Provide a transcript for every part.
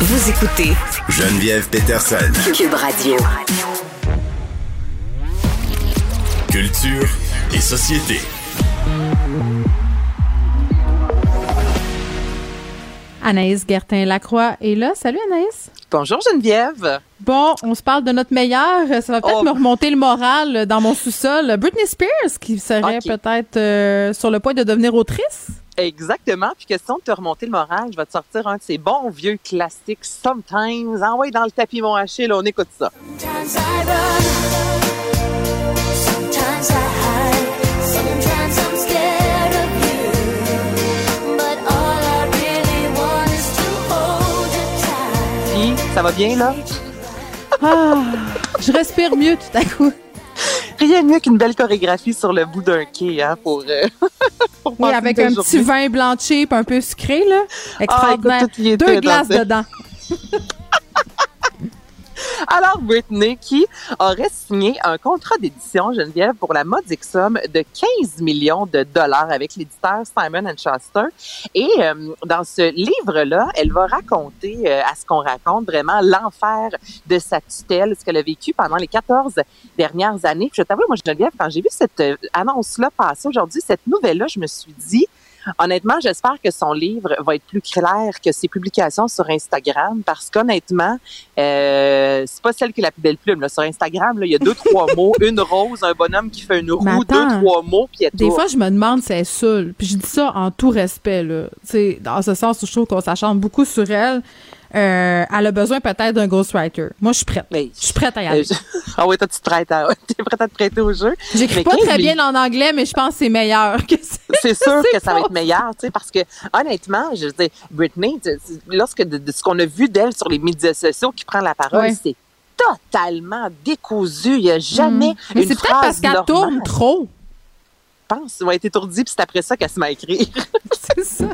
Vous écoutez Geneviève Peterson. Cube Radio. Culture et société. Anaïs Gertin-Lacroix est là. Salut Anaïs. Bonjour Geneviève. Bon, on se parle de notre meilleur. Ça va peut-être Oh. me remonter le moral dans mon sous-sol. Britney Spears, qui serait peut-être euh, sur le point de devenir autrice. Exactement. Puis question de te remonter le moral, je vais te sortir un de ces bons vieux classiques Sometimes. Envoie dans le tapis mon Achille, on écoute ça. Sometimes I run, sometimes I hide, sometimes I'm scared of you. But all I really want is to hold you tight. Puis, ça va bien là? Ah, je respire mieux tout à coup. Rien de mieux qu'une belle chorégraphie sur le bout d'un quai, hein, pour, euh, pour Oui, avec un petit vin blanchi puis un peu sucré, là. Extraordinaire. Ah, écoute, Deux glaces dedans. Alors, Britney, qui aurait signé un contrat d'édition, Geneviève, pour la modique somme de 15 millions de dollars avec l'éditeur Simon Schuster. Et euh, dans ce livre-là, elle va raconter, euh, à ce qu'on raconte, vraiment l'enfer de sa tutelle, ce qu'elle a vécu pendant les 14 dernières années. Puis je t'avoue, moi, Geneviève, quand j'ai vu cette euh, annonce-là passer aujourd'hui, cette nouvelle-là, je me suis dit, Honnêtement, j'espère que son livre va être plus clair que ses publications sur Instagram parce qu'honnêtement, euh, c'est pas celle qui est la plus belle plume. Là. Sur Instagram, il y a deux, trois mots, une rose, un bonhomme qui fait une roue, deux, trois mots, puis Des fois, je me demande si elle est saoule. Puis je dis ça en tout respect, là. Dans ce sens où je trouve qu'on s'acharne beaucoup sur elle. Euh, elle a besoin peut-être d'un ghostwriter. Moi, je suis prête. Mais- Je suis prête à y Euh, aller. Ah oui, toi, tu te prêtes à... T'es prête à te prêter au jeu? J'écris pas 15 très bien en anglais, mais je pense que c'est meilleur que ça. c'est sûr que ça va être meilleur, tu sais, parce que honnêtement, je veux dire, Britney, lorsque de, de ce qu'on a vu d'elle sur les médias sociaux qui prend la parole, c'est totalement décousu. Il n'y a jamais Mm. Mais c'est peut-être parce qu'elle tourne trop. Je pense, elle a été étourdie, puis c'est après ça qu'elle se met à écrire. C'est ça.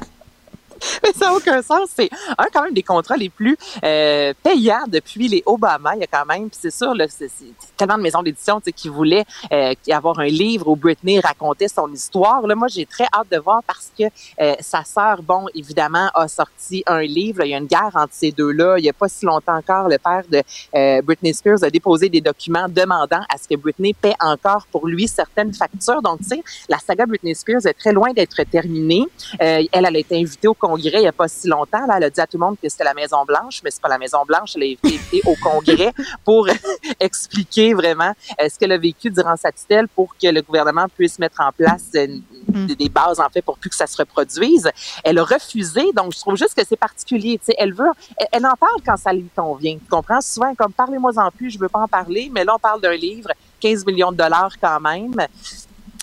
Mais ça n'a aucun sens. C'est un quand même des contrats les plus euh, payants depuis les Obama. Il y a quand même, c'est sûr, là, c'est c'est tellement de maisons d'édition qui voulaient euh, avoir un livre où Britney racontait son histoire. Là, moi, j'ai très hâte de voir parce que euh, sa sœur, bon, évidemment, a sorti un livre. Là, il y a une guerre entre ces deux-là. Il n'y a pas si longtemps encore, le père de euh, Britney Spears a déposé des documents demandant à ce que Britney paie encore pour lui certaines factures. Donc, tu sais, la saga Britney Spears est très loin d'être terminée. Euh, elle, elle a été invitée au il n'y a pas si longtemps. Là, elle a dit à tout le monde que c'était la Maison Blanche, mais c'est pas la Maison Blanche. Elle a été au Congrès pour expliquer vraiment euh, ce qu'elle a vécu durant sa tutelle pour que le gouvernement puisse mettre en place euh, des, des bases en fait pour plus que ça se reproduise. Elle a refusé, donc je trouve juste que c'est particulier. Elle veut, elle, elle en parle quand ça lui convient. Tu comprends? Souvent comme parlez-moi en plus, je veux pas en parler, mais là on parle d'un livre, 15 millions de dollars quand même.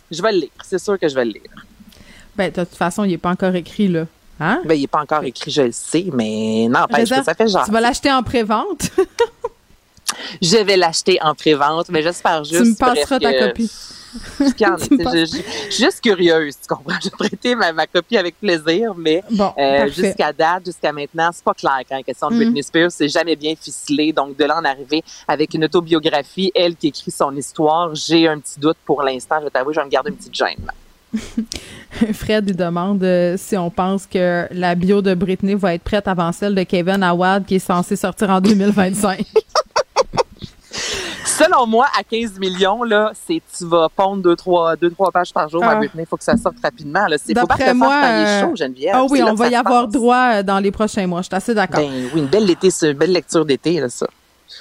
Je vais le lire, c'est sûr que je vais le lire. Ben, de toute façon, il est pas encore écrit, là. Hein? Ben, il n'est pas encore écrit, je le sais, mais n'empêche Réserve- que ça fait genre. Tu vas l'acheter en pré-vente? Je vais l'acheter en pré-vente, mais j'espère juste. tu me passeras ta que- copie. je, suis juste curieuse, tu comprends? Je vais prêter ma, ma copie avec plaisir, mais Bon, euh, jusqu'à date, jusqu'à maintenant, c'est pas clair quand la question de Mm. Britney Spears, c'est jamais bien ficelé. Donc, de là en arriver avec une autobiographie, elle qui écrit son histoire, j'ai un petit doute pour l'instant. Je vais t'avouer, je vais me garder une petite gêne. Fred il demande euh, si on pense que la bio de Britney va être prête avant celle de Kevin Awad qui est censée sortir en 2025. Selon moi, à 15 millions, là, c'est tu vas pondre deux, trois, deux, trois pages par jour Ah. à Britney. Il faut que ça sorte rapidement. Là. C'est faut pas moi, est euh, chaud, Geneviève. Ah oui, on va y avoir droit euh, dans les prochains mois. Je suis assez d'accord. Ben oui, une belle, été, une belle lecture d'été, là, ça.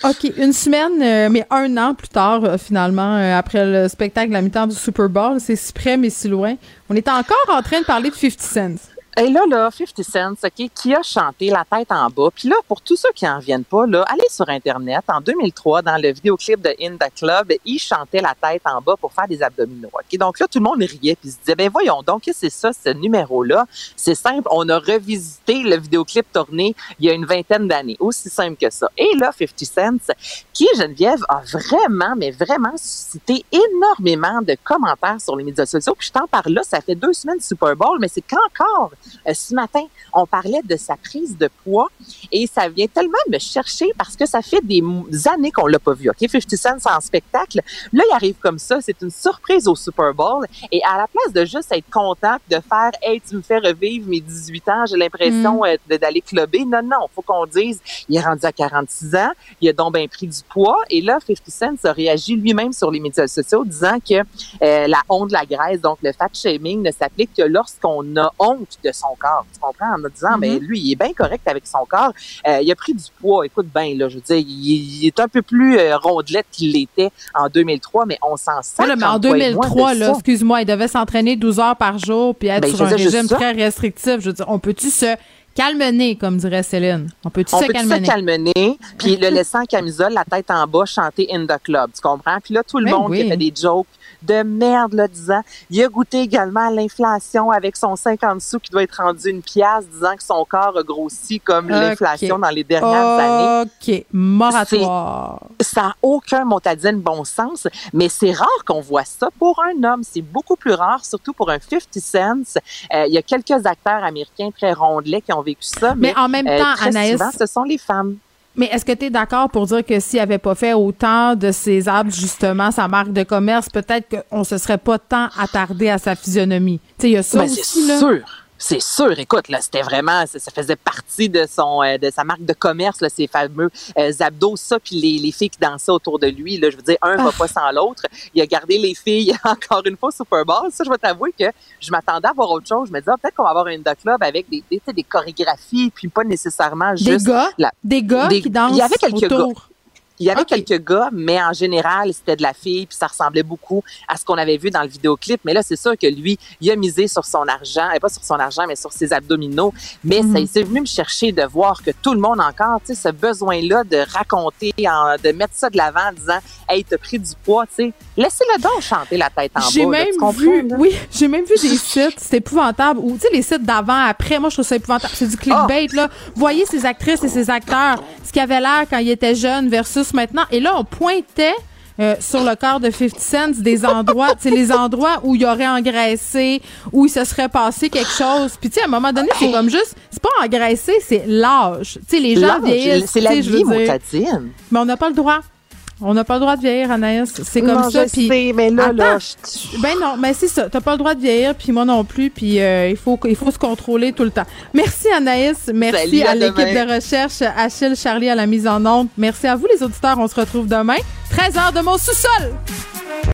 OK, une semaine, euh, mais un an plus tard, euh, finalement, euh, après le spectacle de la mi-temps du Super Bowl, c'est si près mais si loin, on est encore en train de parler de 50 Cent. Et là, là, 50 Cent, qui a chanté La tête en bas? Puis là, pour tous ceux qui en viennent pas, là, allez sur Internet. En 2003, dans le vidéoclip de In the Club, il chantait La tête en bas pour faire des abdominaux. OK? Donc là, tout le monde riait puis se disait, ben voyons donc, c'est ça, ce numéro-là? C'est simple, on a revisité le vidéoclip tourné il y a une vingtaine d'années. Aussi simple que ça. Et là, 50 Cent, qui, Geneviève, a vraiment, mais vraiment suscité énormément de commentaires sur les médias sociaux. Puis je t'en parle là, ça fait deux semaines du Super Bowl, mais c'est qu'encore Euh, ce matin, on parlait de sa prise de poids et ça vient tellement me chercher parce que ça fait des années qu'on l'a pas vu. OK, 50 Cent c'est en spectacle. Là, il arrive comme ça, c'est une surprise au Super Bowl et à la place de juste être content de faire "Hey, tu me fais revivre mes 18 ans, j'ai l'impression euh, de- d'aller clubber." Non, non, faut qu'on dise il est rendu à 46 ans, il a donc bien pris du poids et là 50 Cent a réagi lui-même sur les médias sociaux disant que euh, la honte de la graisse, donc le fat shaming, ne s'applique que lorsqu'on a honte de son corps. Tu comprends? En me disant, Mhm. ben lui, il est bien correct avec son corps. Euh, il a pris du poids. Écoute bien, là, je veux dire, il, il est un peu plus euh, rondelette qu'il l'était en 2003, mais on s'en sent. Là, mais en 2003, là, excuse-moi, il devait s'entraîner 12 heures par jour puis être Ben, sur un régime très restrictif. Je veux dire, on peut-tu se calmener, comme dirait Céline? On peut-tu On se peut calmener? se calmener, puis le laisser en camisole, la tête en bas, chanter In the Club, tu comprends? Puis là, tout le Ben monde qui oui. a fait des jokes de merde, là, disant, il a goûté également à l'inflation avec son 50 sous qui doit être rendu une pièce, disant que son corps a grossi comme l'inflation dans les dernières années. OK. Moratoire. Ça n'a aucun motadine bon sens, mais c'est rare qu'on voit ça pour un homme. C'est beaucoup plus rare, surtout pour un 50 Cent. Euh, Il y a quelques acteurs américains très rondelets qui ont vécu ça, mais, Mais en même euh, temps, très Anaïs, souvent, ce sont les femmes. Mais est-ce que tu es d'accord pour dire que s'il avait pas fait autant de ses arbres, justement, sa marque de commerce, peut-être qu'on se serait pas tant attardé à sa physionomie? Tu sais, il y a ça Ben, aussi, là. sûr. C'est sûr. Écoute, là, c'était vraiment, ça, ça faisait partie de son, euh, de sa marque de commerce, là, ces fameux euh, abdos, ça, puis les, les filles qui dansaient autour de lui. Là, je veux dire, un Ah. va pas sans l'autre. Il a gardé les filles encore une fois Super Bowl. Ça, je vais t'avouer que je m'attendais à voir autre chose. Je me disais, ah, peut-être qu'on va avoir un The Club avec des, des, des chorégraphies, puis pas nécessairement Des juste. gars, la- des gars des- qui dansent il y avait quelques autour. Il y avait Ok. quelques gars, mais en général, c'était de la fille, puis ça ressemblait beaucoup à ce qu'on avait vu dans le vidéoclip. Mais là, c'est sûr que lui, il a misé sur son argent, et pas sur son argent, mais sur ses abdominaux. Mais Mhm. ça, c'est venu me chercher de voir que tout le monde encore, tu sais, ce besoin-là de raconter, en- de mettre ça de l'avant en disant, hey, t'as pris du poids, tu sais. Laissez-le donc chanter la tête en J'ai bas. là, même tu comprends, vu, là? oui, j'ai même vu des sites, c'est épouvantable, ou tu sais, les sites d'avant, après, moi, je trouve ça épouvantable. C'est du clickbait, Ah! là. Voyez ces actrices et ces acteurs, ce qu'ils avaient l'air quand ils étaient jeunes versus maintenant. Et là, on pointait euh, sur le corps de 50 Cent des endroits, sais, les endroits où il aurait engraissé, où il se serait passé quelque chose. Puis, tu sais, à un moment donné, c'est comme juste, c'est pas engraissé, c'est l'âge. Tu sais, les gens vieillissent. C'est la vie, mon. Mais on n'a pas le droit. On n'a pas le droit de vieillir, Anaïs. C'est comme Non, ça. je Puis, sais, mais là, là, Attends. je- ben non, mais c'est ça. T'as pas le droit de vieillir, puis moi non plus, puis euh, il faut il faut se contrôler tout le temps. Merci Anaïs, merci Salut, à à l'équipe de recherche, Achille, Charlie à la mise en onde. Merci à vous les auditeurs, on se retrouve demain. 13 heures de mon sous-sol.